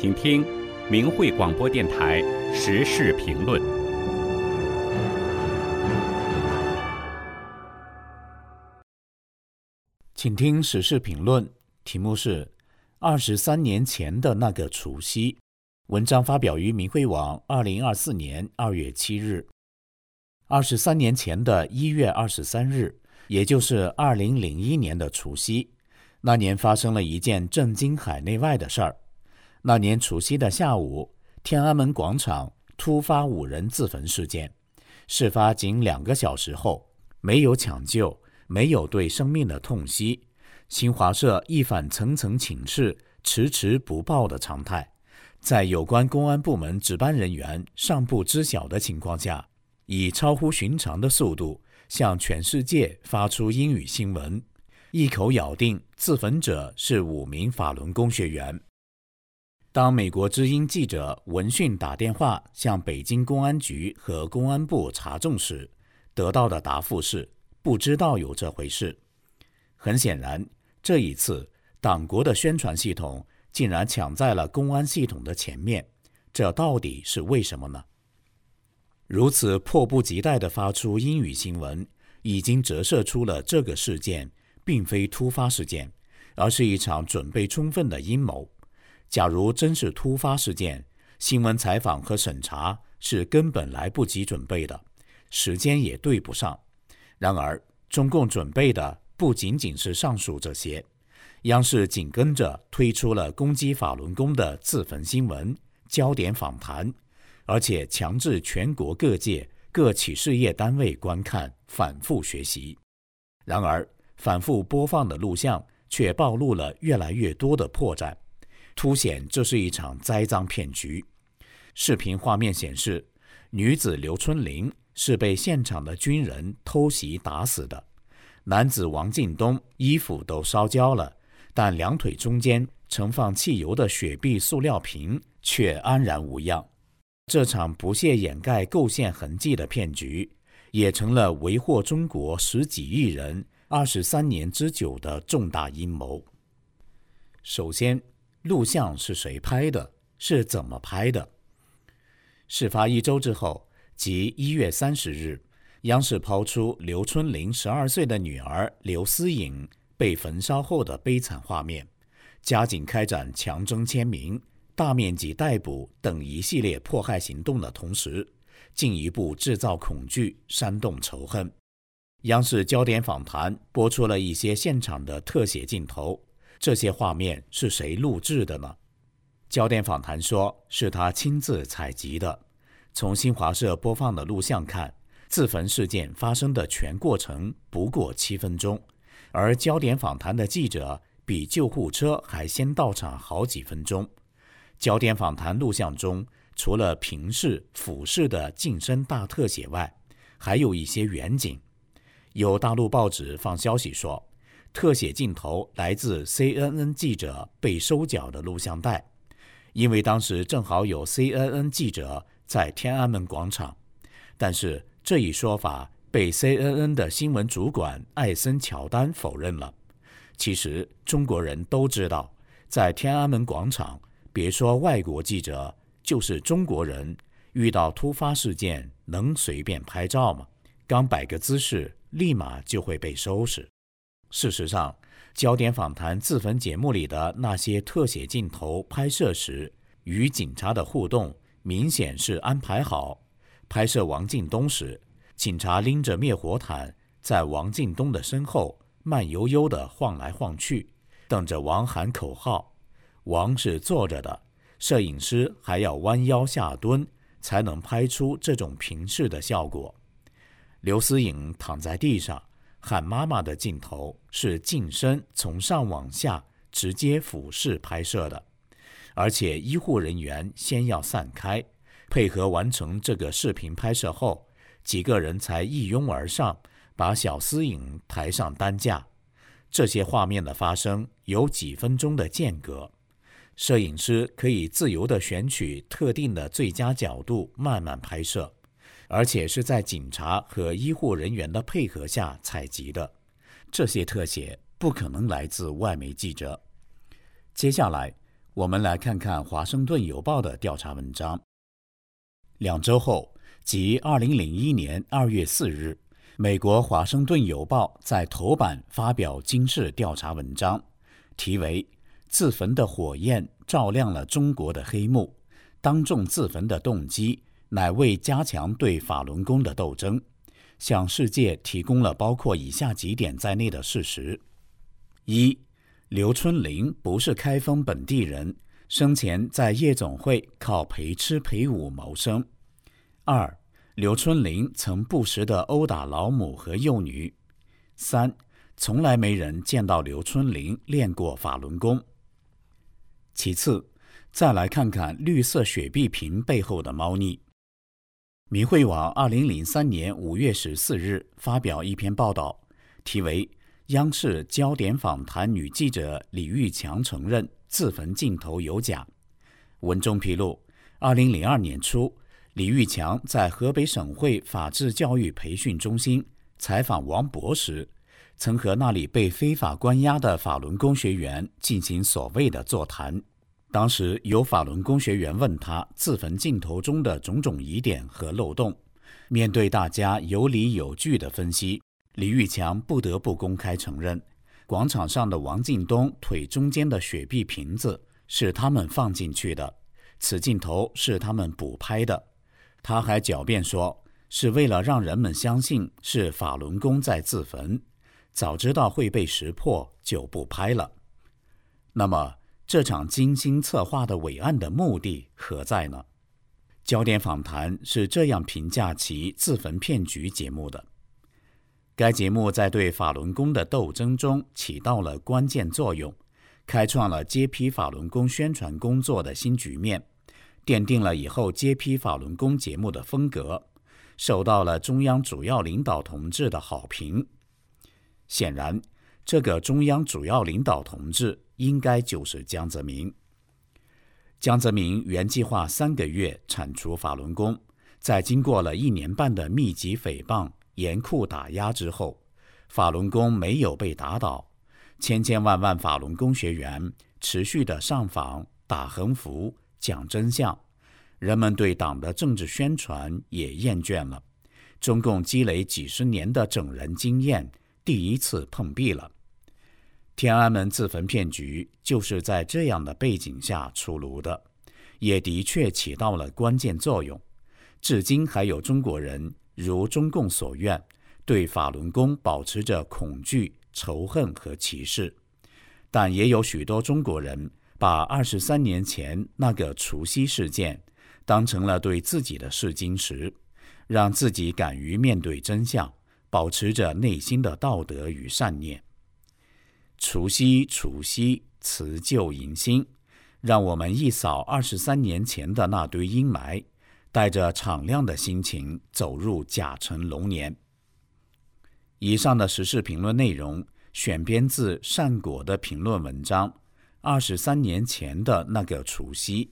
请听明慧广播电台时事评论。请听时事评论，题目是“二十三年前的那个除夕”。文章发表于明慧网，二零二四年二月七日。二十三年前的一月二十三日，也就是二零零一年的除夕，那年发生了一件震惊海内外的事儿。那年除夕的下午，天安门广场突发五人自焚事件。事发仅两个小时后，没有抢救，没有对生命的痛惜，新华社一反层层请示、迟迟不报的常态。在有关公安部门值班人员尚不知晓的情况下，以超乎寻常的速度向全世界发出英语新闻，一口咬定自焚者是五名法轮功学员。当美国之音记者闻讯打电话向北京公安局和公安部查证时，得到的答复是不知道有这回事。很显然，这一次党国的宣传系统。竟然抢在了公安系统的前面，这到底是为什么呢？如此迫不及待地发出英语新闻，已经折射出了这个事件并非突发事件，而是一场准备充分的阴谋。假如真是突发事件，新闻采访和审查是根本来不及准备的，时间也对不上。然而，中共准备的不仅仅是上述这些。央视紧跟着推出了攻击法轮功的自焚新闻、焦点访谈，而且强制全国各界各企事业单位观看、反复学习。然而，反复播放的录像却暴露了越来越多的破绽，凸显这是一场栽赃骗局。视频画面显示，女子刘春玲是被现场的军人偷袭打死的，男子王进东衣服都烧焦了。但两腿中间盛放汽油的雪碧塑料瓶却安然无恙。这场不屑掩盖构陷痕迹的骗局，也成了为祸中国十几亿人二十三年之久的重大阴谋。首先，录像是谁拍的？是怎么拍的？事发一周之后，即一月三十日，央视抛出刘春玲十二岁的女儿刘思颖。被焚烧后的悲惨画面，加紧开展强征签名、大面积逮捕等一系列迫害行动的同时，进一步制造恐惧、煽动仇恨。央视焦点访谈播出了一些现场的特写镜头，这些画面是谁录制的呢？焦点访谈说是他亲自采集的。从新华社播放的录像看，自焚事件发生的全过程不过七分钟。而焦点访谈的记者比救护车还先到场好几分钟。焦点访谈录像中，除了平视、俯视的近身大特写外，还有一些远景。有大陆报纸放消息说，特写镜头来自 CNN 记者被收缴的录像带，因为当时正好有 CNN 记者在天安门广场。但是这一说法。被 CNN 的新闻主管艾森乔丹否认了。其实中国人都知道，在天安门广场，别说外国记者，就是中国人遇到突发事件，能随便拍照吗？刚摆个姿势，立马就会被收拾。事实上，焦点访谈自焚节目里的那些特写镜头拍摄时，与警察的互动明显是安排好。拍摄王进东时。警察拎着灭火毯，在王进东的身后慢悠悠地晃来晃去，等着王喊口号。王是坐着的，摄影师还要弯腰下蹲，才能拍出这种平视的效果。刘思颖躺在地上喊妈妈的镜头是近身从上往下直接俯视拍摄的，而且医护人员先要散开，配合完成这个视频拍摄后。几个人才一拥而上，把小思颖抬上担架。这些画面的发生有几分钟的间隔，摄影师可以自由地选取特定的最佳角度慢慢拍摄，而且是在警察和医护人员的配合下采集的。这些特写不可能来自外媒记者。接下来，我们来看看《华盛顿邮报》的调查文章。两周后，即二零零一年二月四日，美国《华盛顿邮报》在头版发表惊世调查文章，题为“自焚的火焰照亮了中国的黑幕”。当众自焚的动机乃为加强对法轮功的斗争，向世界提供了包括以下几点在内的事实：一。刘春林不是开封本地人，生前在夜总会靠陪吃陪舞谋生。二，刘春林曾不时地殴打老母和幼女。三，从来没人见到刘春林练过法轮功。其次，再来看看绿色雪碧瓶背后的猫腻。明慧网二零零三年五月十四日发表一篇报道，题为。央视焦点访谈女记者李玉强承认自焚镜头有假。文中披露，二零零二年初，李玉强在河北省会法制教育培训中心采访王博时，曾和那里被非法关押的法轮功学员进行所谓的座谈。当时有法轮功学员问他自焚镜头中的种种疑点和漏洞，面对大家有理有据的分析。李玉强不得不公开承认，广场上的王进东腿中间的雪碧瓶子是他们放进去的，此镜头是他们补拍的。他还狡辩说，是为了让人们相信是法轮功在自焚，早知道会被识破就不拍了。那么，这场精心策划的伟案的目的何在呢？焦点访谈是这样评价其自焚骗局节目的。该节目在对法轮功的斗争中起到了关键作用，开创了揭批法轮功宣传工作的新局面，奠定了以后揭批法轮功节目的风格，受到了中央主要领导同志的好评。显然，这个中央主要领导同志应该就是江泽民。江泽民原计划三个月铲除法轮功，在经过了一年半的密集诽谤。严酷打压之后，法轮功没有被打倒，千千万万法轮功学员持续的上访、打横幅、讲真相，人们对党的政治宣传也厌倦了，中共积累几十年的整人经验第一次碰壁了。天安门自焚骗局就是在这样的背景下出炉的，也的确起到了关键作用，至今还有中国人。如中共所愿，对法轮功保持着恐惧、仇恨和歧视，但也有许多中国人把二十三年前那个除夕事件当成了对自己的试金石，让自己敢于面对真相，保持着内心的道德与善念。除夕，除夕，辞旧迎新，让我们一扫二十三年前的那堆阴霾。带着敞亮的心情走入甲辰龙年。以上的时事评论内容选编自善果的评论文章《二十三年前的那个除夕》。